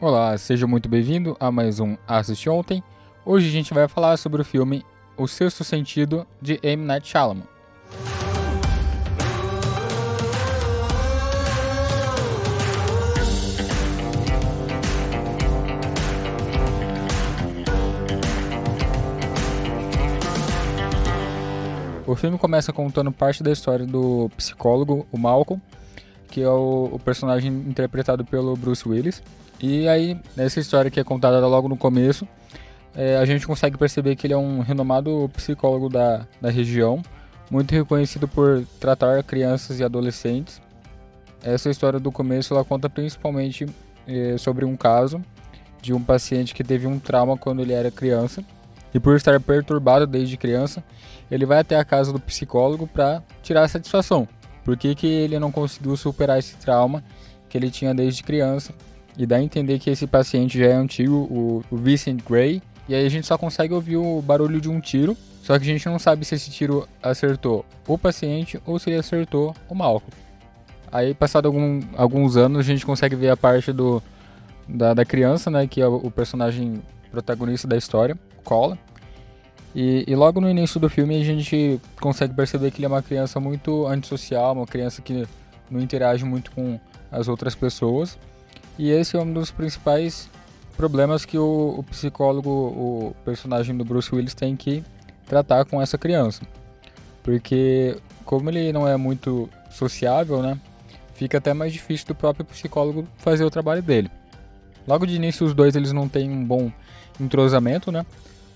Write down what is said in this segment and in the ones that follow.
Olá, seja muito bem-vindo a mais um Assist Ontem. Hoje a gente vai falar sobre o filme O Sexto Sentido de M. Night Shyamalan. O filme começa contando parte da história do psicólogo, o Malcolm, que é o, o, personagem interpretado pelo Bruce Willis. E aí, nessa história que é contada logo no começo, é, a gente consegue perceber que ele é um renomado psicólogo da, da região, muito reconhecido por tratar crianças e adolescentes. Essa história do começo ela conta principalmente é, sobre um caso de um paciente que teve um trauma quando ele era criança e por estar perturbado desde criança, ele vai até a casa do psicólogo para tirar satisfação. Por que, que ele não conseguiu superar esse trauma que ele tinha desde criança? E dá a entender que esse paciente já é antigo, o, o Vincent Gray. E aí a gente só consegue ouvir o barulho de um tiro, só que a gente não sabe se esse tiro acertou o paciente ou se ele acertou o Malcolm. Aí, passado algum, alguns anos, a gente consegue ver a parte do, da, da criança, né, que é o, personagem protagonista da história, Cola. E, e, logo no início do filme a gente consegue perceber que ele é uma criança muito antissocial, uma criança que não interage muito com as outras pessoas. E esse é um dos principais problemas que o, o psicólogo, o personagem do Bruce Willis tem que tratar com essa criança. Porque como ele não é muito sociável, né, fica até mais difícil do próprio psicólogo fazer o trabalho dele. Logo de início os dois eles não têm um bom entrosamento, né?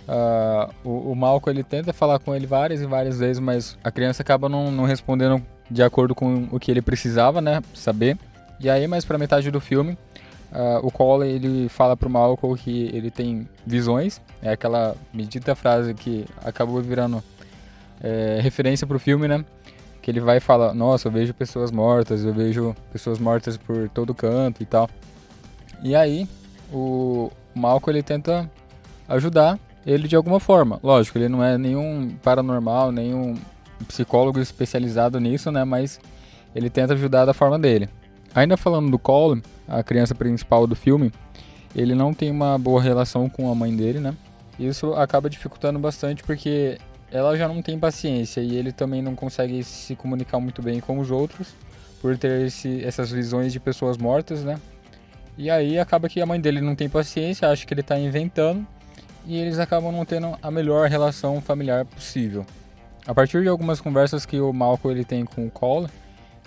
Uh, o, o Malcolm ele tenta falar com ele várias e várias vezes, mas a criança acaba não, não respondendo de acordo com o que ele precisava, né? Saber. E aí, mais pra metade do filme, uh, o Cole ele fala pro Malcolm que ele tem visões. É aquela medita frase que acabou virando é, referência pro filme, né? Que ele vai falar: Nossa, eu vejo pessoas mortas, eu vejo pessoas mortas por todo canto e tal. E aí, o Malcolm ele tenta ajudar ele de alguma forma. Lógico, ele não é nenhum paranormal, nenhum psicólogo especializado nisso, né? Mas ele tenta ajudar da forma dele. Ainda falando do Cole, a criança principal do filme, ele não tem uma boa relação com a mãe dele, né? Isso acaba dificultando bastante porque ela já não tem paciência e ele também não consegue se comunicar muito bem com os outros por ter esse, essas visões de pessoas mortas, né? E aí acaba que a mãe dele não tem paciência, acha que ele está inventando e eles acabam não tendo a melhor relação familiar possível. A partir de algumas conversas que o Malcolm ele tem com o Cole,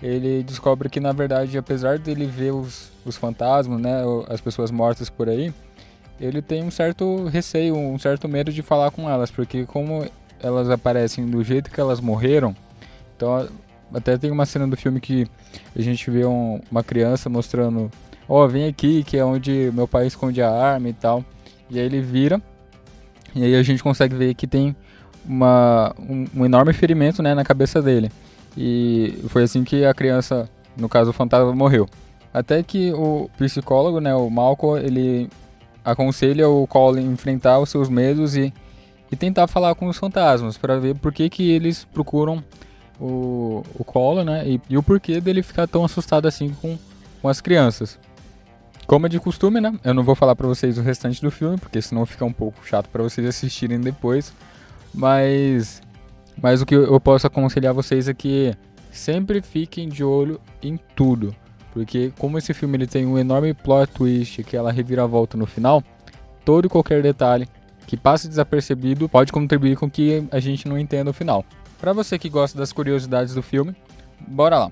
ele descobre que na verdade, apesar dele ver os, os fantasmas, né, as pessoas mortas por aí, ele tem um certo receio, um certo medo de falar com elas, porque como elas aparecem do jeito que elas morreram, então até tem uma cena do filme que a gente vê um, uma criança mostrando, ó, oh, vem aqui, que é onde meu pai esconde a arma e tal. E aí ele vira e aí a gente consegue ver que tem uma, um, um, enorme ferimento né, na cabeça dele. E foi assim que a criança, no caso o fantasma, morreu. Até que o psicólogo, né, o Malcolm, ele aconselha o Colin enfrentar os seus medos e, e tentar falar com os fantasmas para ver por que, que eles procuram o, o Colin, né, e, e o porquê dele ficar tão assustado assim com, com as crianças. Como é de costume, né? Eu não vou falar para vocês o restante do filme, porque senão fica um pouco chato para vocês assistirem depois. Mas, mas o que eu posso aconselhar vocês é que sempre fiquem de olho em tudo. Porque como esse filme ele tem um enorme plot twist, que ela reviravolta no final, todo e qualquer detalhe que passe desapercebido pode contribuir com que a gente não entenda o final. Para você que gosta das curiosidades do filme, bora lá.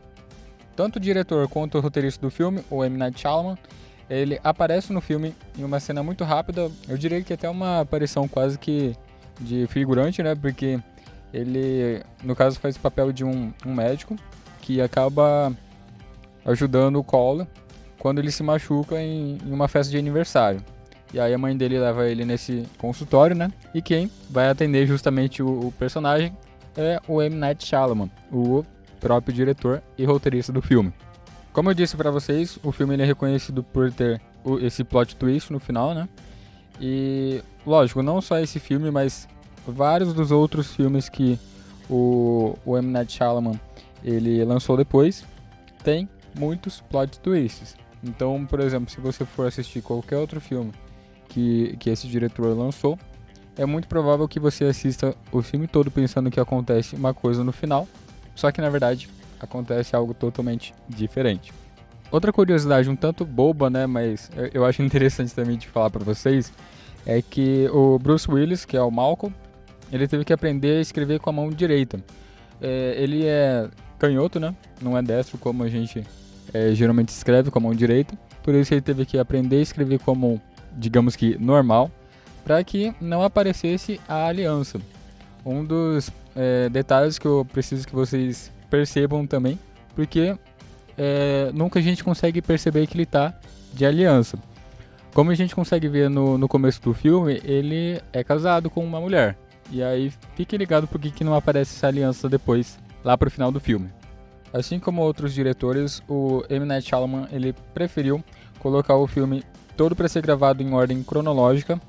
Tanto o diretor quanto o roteirista do filme, o M. Night Shyamalan, ele aparece no filme em uma cena muito rápida, eu diria que até uma aparição quase que de figurante, né? Porque ele, no caso, faz o papel de um, um médico que acaba ajudando o Cole quando ele se machuca em, em, uma festa de aniversário. E aí a mãe dele leva ele nesse consultório, né? E quem vai atender justamente o, o personagem é o M. Night Shyamalan, o próprio diretor e roteirista do filme. Como eu disse para vocês, o filme é reconhecido por ter esse plot twist no final, né? E, lógico, não só esse filme, mas vários dos outros filmes que o, o M. Night Shyamalan ele lançou depois tem muitos plot twists. Então, por exemplo, se você for assistir qualquer outro filme que, que esse diretor lançou, é muito provável que você assista o filme todo pensando que acontece uma coisa no final, só que na verdade acontece algo totalmente diferente. Outra curiosidade um tanto boba, né, mas eu acho interessante também de falar para vocês, é que o Bruce Willis, que é o Malcolm, ele teve que aprender a escrever com a mão direita. É, ele é canhoto, né? Não é destro como a gente é, geralmente escreve com a mão direita. Por isso ele teve que aprender a escrever com a mão, digamos que normal, para que não aparecesse a aliança. Um dos é, detalhes que eu preciso que vocês percebam também, porque é, nunca a gente consegue perceber que ele está de aliança. Como a gente consegue ver no, no começo do filme, ele é casado com uma mulher. E aí fique ligado porque que não aparece essa aliança depois, lá pro final do filme. Assim como outros diretores, o M. Night Shyamalan ele preferiu colocar o filme todo para ser gravado em ordem cronológica,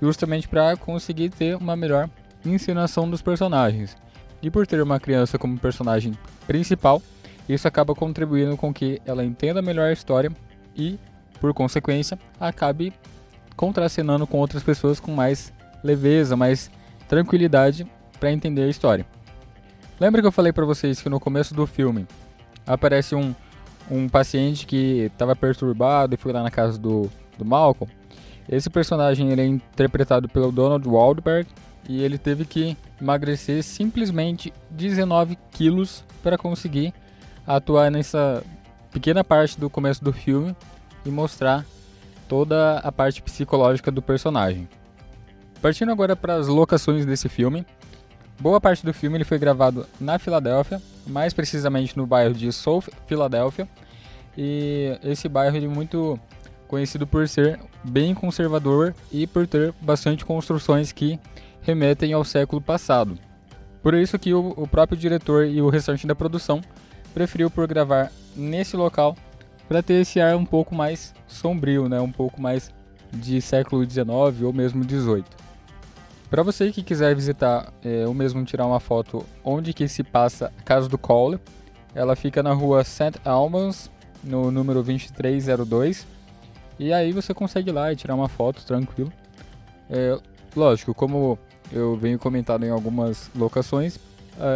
justamente para conseguir ter uma melhor encenação dos personagens. E por ter uma criança como personagem principal, isso acaba contribuindo com que ela entenda melhor a história e, por consequência, acabe contracenando com outras pessoas com mais leveza, mais tranquilidade para entender a história. Lembra que eu falei para vocês que no começo do filme aparece um, um paciente que estava perturbado e foi lá na casa do, do Malcolm? Esse personagem ele é interpretado pelo Donald Wahlberg e ele teve que emagrecer simplesmente 19 quilos para conseguir atuar nessa pequena parte do começo do filme e mostrar toda a parte psicológica do personagem. Partindo agora para as locações desse filme, boa parte do filme ele foi gravado na Filadélfia, mais precisamente no bairro de South Philadelphia, e esse bairro é muito conhecido por ser bem conservador e por ter bastante construções que remetem ao século passado. Por isso que o, o próprio diretor e o restante da produção preferiu por gravar nesse local para ter esse ar um pouco mais sombrio, né? um pouco mais de século XIX ou mesmo XVIII. Para você que quiser visitar é, ou mesmo tirar uma foto onde que se passa a casa do Cole, ela fica na rua St. Albans, no número 2302. E aí você consegue ir lá e tirar uma foto tranquilo. É, lógico, como eu venho comentado em algumas locações,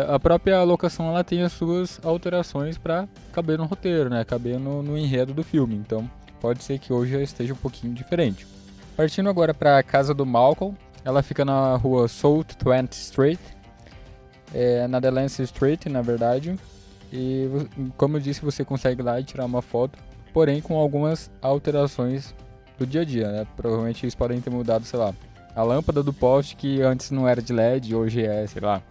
a própria locação ela tem as suas alterações para caber no roteiro, né? Caber no, no enredo do filme. Então pode ser que hoje esteja um pouquinho diferente. Partindo agora para a casa do Malcolm, ela fica na rua South 20 Street, é, na Delancey Street, na verdade. E como eu disse, você consegue lá e tirar uma foto, porém com algumas alterações do dia a dia, né? Provavelmente eles podem ter mudado, sei lá, a lâmpada do poste que antes não era de LED, hoje é, sei lá.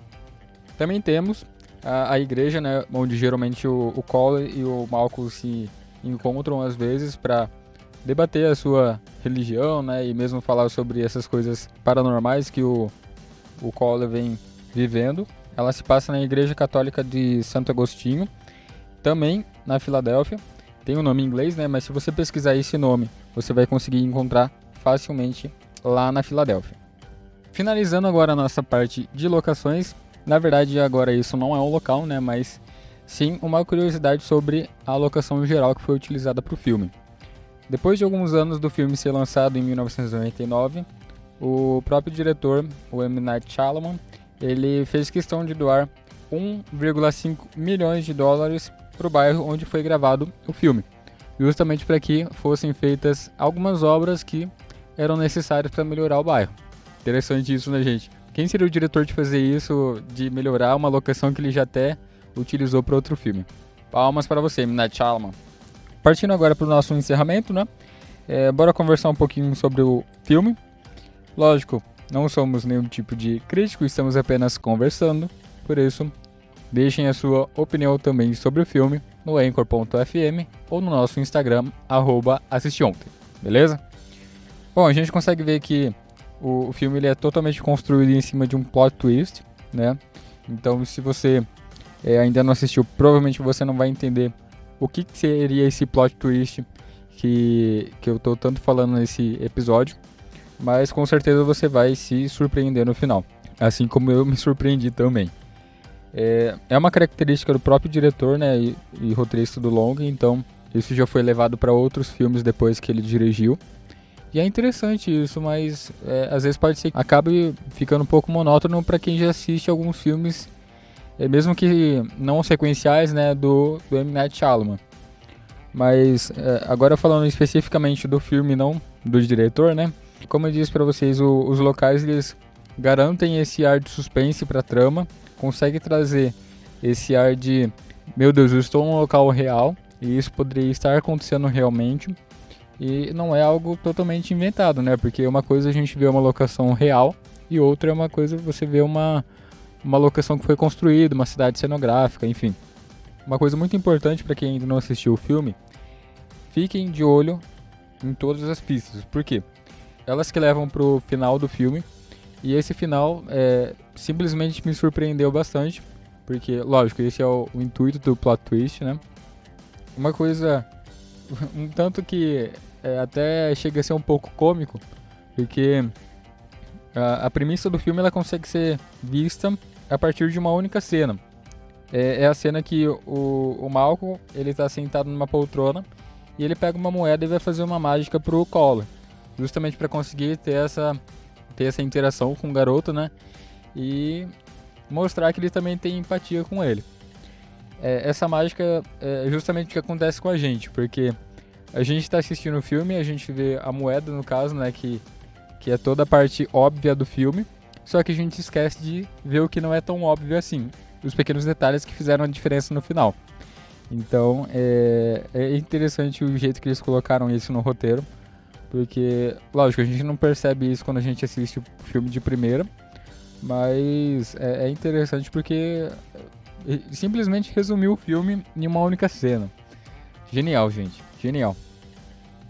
Também temos a, a igreja, né, onde geralmente o, o Cole e o Malcolm se encontram às vezes para debater a sua religião, né, e mesmo falar sobre essas coisas paranormais que o, o Cole vem vivendo. Ela se passa na Igreja Católica de Santo Agostinho, também na Filadélfia. Tem o um nome em inglês, né, mas se você pesquisar esse nome, você vai conseguir encontrar facilmente lá na Filadélfia. Finalizando agora a nossa parte de locações, na verdade agora isso não é um local, né, mas sim uma curiosidade sobre a locação geral que foi utilizada para o filme. Depois de alguns anos do filme ser lançado em 1999, o próprio diretor, o M. Night Shyamalan, ele fez questão de doar 1,5 milhões de dólares para o bairro onde foi gravado o filme, justamente para que fossem feitas algumas obras que eram necessárias para melhorar o bairro. Interessante isso, né, gente? Quem seria o diretor de fazer isso, de melhorar uma locação que ele já até utilizou para outro filme? Palmas para você, M. Night Shyamalan. Partindo agora para o nosso encerramento, né? É, bora conversar um pouquinho sobre o filme. Lógico, não somos nenhum tipo de crítico, estamos apenas conversando. Por isso, deixem a sua opinião também sobre o filme no anchor.fm ou no nosso Instagram, arroba beleza? Bom, a gente consegue ver que o, filme ele é totalmente construído em cima de um plot twist, né? Então, se você é, ainda não assistiu, provavelmente você não vai entender o que seria esse plot twist que, que eu tô tanto falando nesse episódio, mas com certeza você vai se surpreender no final, assim como eu me surpreendi também. É, é uma característica do próprio diretor né, e, e roteirista do longa, então Isso já foi levado para outros filmes depois que ele dirigiu. E é interessante isso, mas é, às vezes pode ser que acabe ficando um pouco monótono para quem já assiste alguns filmes, mesmo que não sequenciais, né, do, do M. Night Shyamalan. Mas é, agora falando especificamente do filme, não do diretor, né? Como eu disse para vocês, o, os locais eles garantem esse ar de suspense para a trama, consegue trazer esse ar de meu Deus, eu estou num local real e isso poderia estar acontecendo realmente. E não é algo totalmente inventado, né? Porque uma coisa a gente vê uma locação real e outra é uma coisa você vê uma, uma locação que foi construída, uma cidade cenográfica, enfim. Uma coisa muito importante para quem ainda não assistiu o filme, fiquem de olho em todas as pistas. Por quê? Elas que levam pro final do filme. E esse final é, simplesmente me surpreendeu bastante. Porque, lógico, esse é o, o intuito do plot twist, né? Uma coisa um tanto que é, até chega a ser um pouco cômico, porque a, a, premissa do filme ela consegue ser vista a partir de uma única cena. É, é a cena que o, o Malcolm ele está sentado numa poltrona e ele pega uma moeda e vai fazer uma mágica pro Collor, justamente para conseguir ter essa ter essa interação com o garoto, né? E mostrar que ele também tem empatia com ele. É, essa mágica é justamente o que acontece com a gente, porque a gente está assistindo o filme, a gente vê a moeda, no caso, né, que, que é toda a parte óbvia do filme, só que a gente esquece de ver o que não é tão óbvio assim, os pequenos detalhes que fizeram a diferença no final. Então, é, é interessante o jeito que eles colocaram isso no roteiro, porque, lógico, a gente não percebe isso quando a gente assiste o filme de primeira, mas é, é interessante porque é, simplesmente resumiu o filme em uma única cena. Genial, gente. Genial.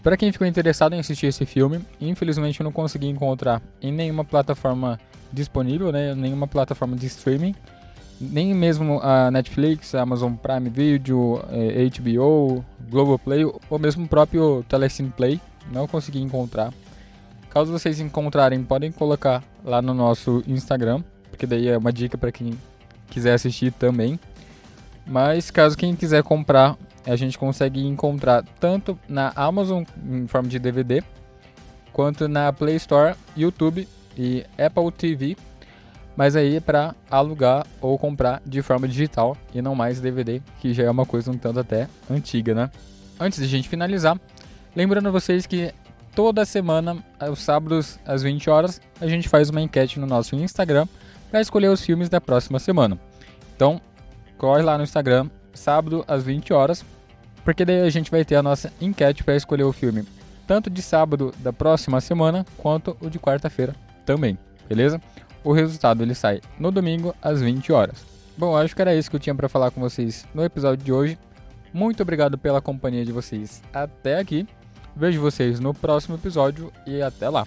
Para quem ficou interessado em assistir esse filme, infelizmente eu não consegui encontrar em nenhuma plataforma disponível, né, nenhuma plataforma de streaming, nem mesmo a Netflix, a Amazon Prime Video, eh, HBO, Globoplay ou mesmo o próprio Telecine Play, não consegui encontrar. Caso vocês encontrarem, podem colocar lá no nosso Instagram, porque daí é uma dica para quem quiser assistir também. Mas caso quem quiser comprar a gente consegue encontrar tanto na Amazon em forma de DVD, quanto na Play Store, YouTube e Apple TV, mas aí é para alugar ou comprar de forma digital e não mais DVD, que já é uma coisa um tanto até antiga, né? Antes de a gente finalizar, lembrando vocês que toda semana, aos sábados às 20 horas, a gente faz uma enquete no nosso Instagram para escolher os filmes da próxima semana. Então, corre lá no Instagram, sábado às 20 horas, porque daí a gente vai ter a nossa enquete para escolher o filme, tanto de sábado da próxima semana quanto o de quarta-feira também, beleza? O resultado ele sai no domingo às 20 horas. Bom, acho que era isso que eu tinha para falar com vocês no episódio de hoje. Muito obrigado pela companhia de vocês até aqui. Vejo vocês no próximo episódio e até lá.